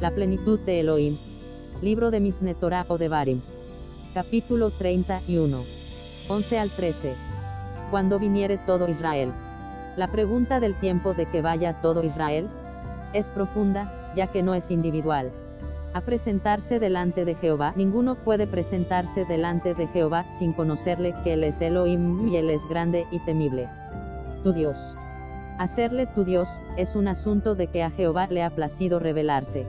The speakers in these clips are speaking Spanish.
La plenitud de Elohim. Libro de Misne Torah o de Barim. Capítulo 31. 11 al 13. Cuando viniere todo Israel. La pregunta del tiempo de que vaya todo Israel es profunda, ya que no es individual. A presentarse delante de Jehová, ninguno puede presentarse delante de Jehová sin conocerle que Él es Elohim y Él es grande y temible. Tu Dios. Hacerle tu Dios es un asunto de que a Jehová le ha placido revelarse.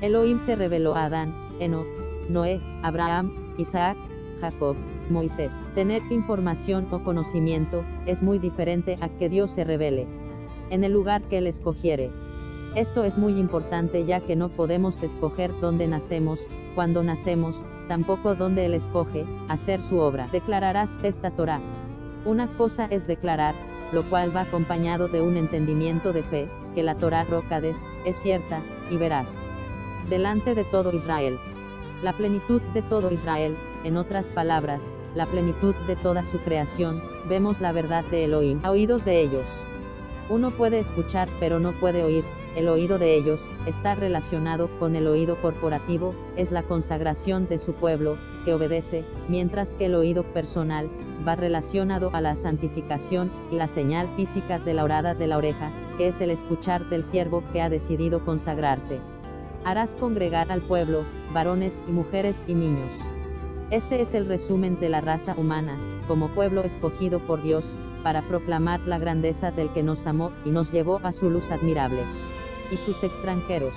Elohim se reveló a Adán, Enoch, Noé, Abraham, Isaac, Jacob, Moisés. Tener información o conocimiento es muy diferente a que Dios se revele en el lugar que Él escogiere. Esto es muy importante ya que no podemos escoger dónde nacemos, cuando nacemos, tampoco dónde Él escoge, hacer su obra. Declararás esta Torah. Una cosa es declarar, lo cual va acompañado de un entendimiento de fe, que la Torah Rocades, es cierta, y verás delante de todo Israel. La plenitud de todo Israel, en otras palabras, la plenitud de toda su creación, vemos la verdad de Elohim a oídos de ellos. Uno puede escuchar pero no puede oír, el oído de ellos, está relacionado con el oído corporativo, es la consagración de su pueblo, que obedece, mientras que el oído personal, va relacionado a la santificación, y la señal física de la orada de la oreja, que es el escuchar del siervo que ha decidido consagrarse harás congregar al pueblo, varones y mujeres y niños. Este es el resumen de la raza humana, como pueblo escogido por Dios, para proclamar la grandeza del que nos amó y nos llevó a su luz admirable. Y tus extranjeros.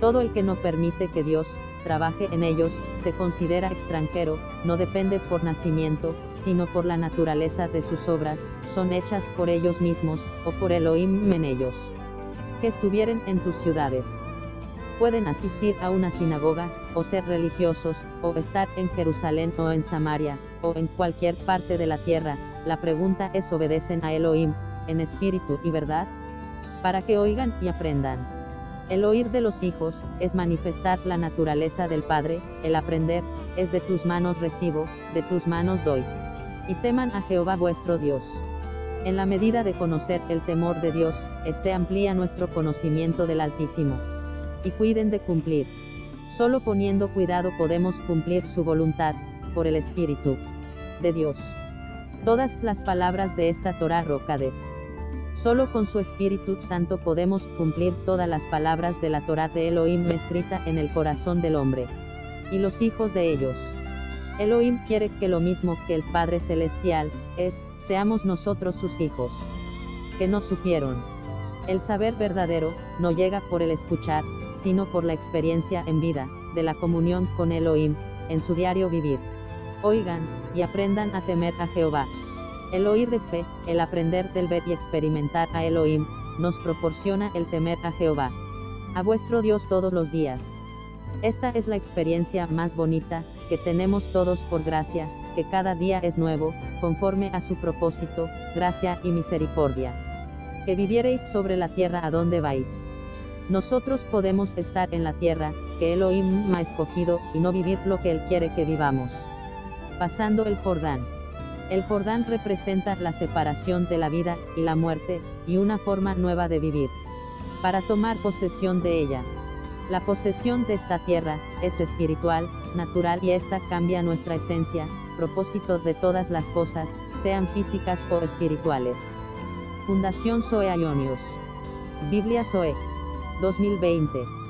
Todo el que no permite que Dios trabaje en ellos, se considera extranjero, no depende por nacimiento, sino por la naturaleza de sus obras, son hechas por ellos mismos, o por Elohim en ellos. Que estuvieren en tus ciudades pueden asistir a una sinagoga, o ser religiosos, o estar en Jerusalén o en Samaria, o en cualquier parte de la tierra, la pregunta es obedecen a Elohim, en espíritu y verdad, para que oigan y aprendan. El oír de los hijos, es manifestar la naturaleza del Padre, el aprender, es de tus manos recibo, de tus manos doy. Y teman a Jehová vuestro Dios. En la medida de conocer el temor de Dios, este amplía nuestro conocimiento del Altísimo y cuiden de cumplir. Solo poniendo cuidado podemos cumplir su voluntad, por el Espíritu de Dios. Todas las palabras de esta Torah Rocades. Solo con su Espíritu Santo podemos cumplir todas las palabras de la Torah de Elohim escrita en el corazón del hombre. Y los hijos de ellos. Elohim quiere que lo mismo que el Padre Celestial, es, seamos nosotros sus hijos. Que no supieron. El saber verdadero, no llega por el escuchar, sino por la experiencia en vida, de la comunión con Elohim, en su diario vivir. Oigan, y aprendan a temer a Jehová. El oír de fe, el aprender del ver y experimentar a Elohim, nos proporciona el temer a Jehová. A vuestro Dios todos los días. Esta es la experiencia más bonita, que tenemos todos por gracia, que cada día es nuevo, conforme a su propósito, gracia y misericordia. Que viviereis sobre la tierra a donde vais. Nosotros podemos estar en la tierra, que Elohim ha escogido, y no vivir lo que Él quiere que vivamos. Pasando el Jordán. El Jordán representa la separación de la vida y la muerte, y una forma nueva de vivir. Para tomar posesión de ella. La posesión de esta tierra, es espiritual, natural y esta cambia nuestra esencia, propósito de todas las cosas, sean físicas o espirituales. Fundación Zoe Ionius. Biblia Zoe. 2020.